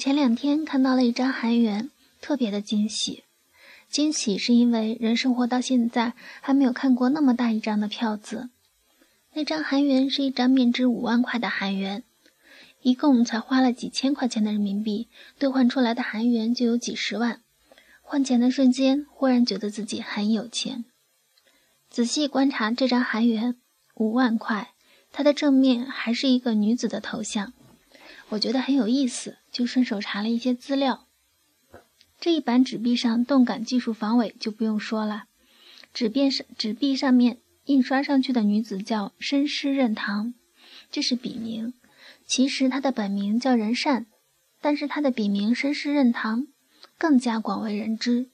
前两天看到了一张韩元，特别的惊喜。惊喜是因为人生活到现在还没有看过那么大一张的票子。那张韩元是一张面值五万块的韩元，一共才花了几千块钱的人民币，兑换出来的韩元就有几十万。换钱的瞬间，忽然觉得自己很有钱。仔细观察这张韩元，五万块，它的正面还是一个女子的头像。我觉得很有意思，就顺手查了一些资料。这一版纸币上动感技术防伪就不用说了，纸边上纸币上面印刷上去的女子叫申师任堂，这是笔名。其实她的本名叫任善，但是她的笔名申师任堂更加广为人知。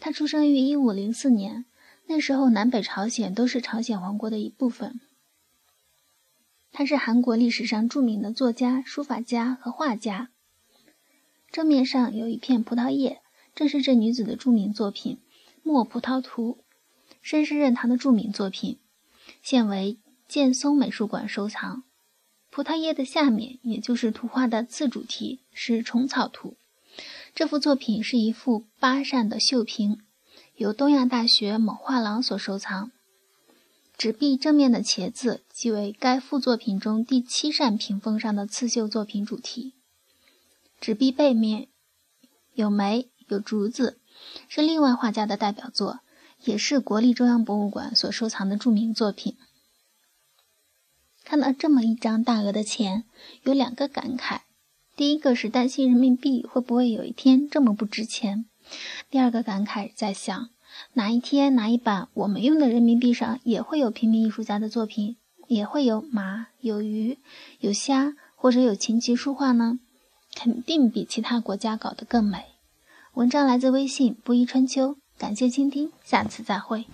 她出生于一五零四年，那时候南北朝鲜都是朝鲜王国的一部分。他是韩国历史上著名的作家、书法家和画家。正面上有一片葡萄叶，正是这女子的著名作品《墨葡萄图》，申师任堂的著名作品，现为建松美术馆收藏。葡萄叶的下面，也就是图画的次主题，是虫草图。这幅作品是一幅八扇的绣屏，由东亚大学某画廊所收藏。纸币正面的茄子即为该副作品中第七扇屏风上的刺绣作品主题。纸币背面有梅有竹子，是另外画家的代表作，也是国立中央博物馆所收藏的著名作品。看到这么一张大额的钱，有两个感慨：第一个是担心人民币会不会有一天这么不值钱；第二个感慨在想。哪一天哪一版我们用的人民币上也会有平民艺术家的作品，也会有马、有鱼、有虾，或者有琴棋书画呢？肯定比其他国家搞得更美。文章来自微信不一春秋，感谢倾听，下次再会。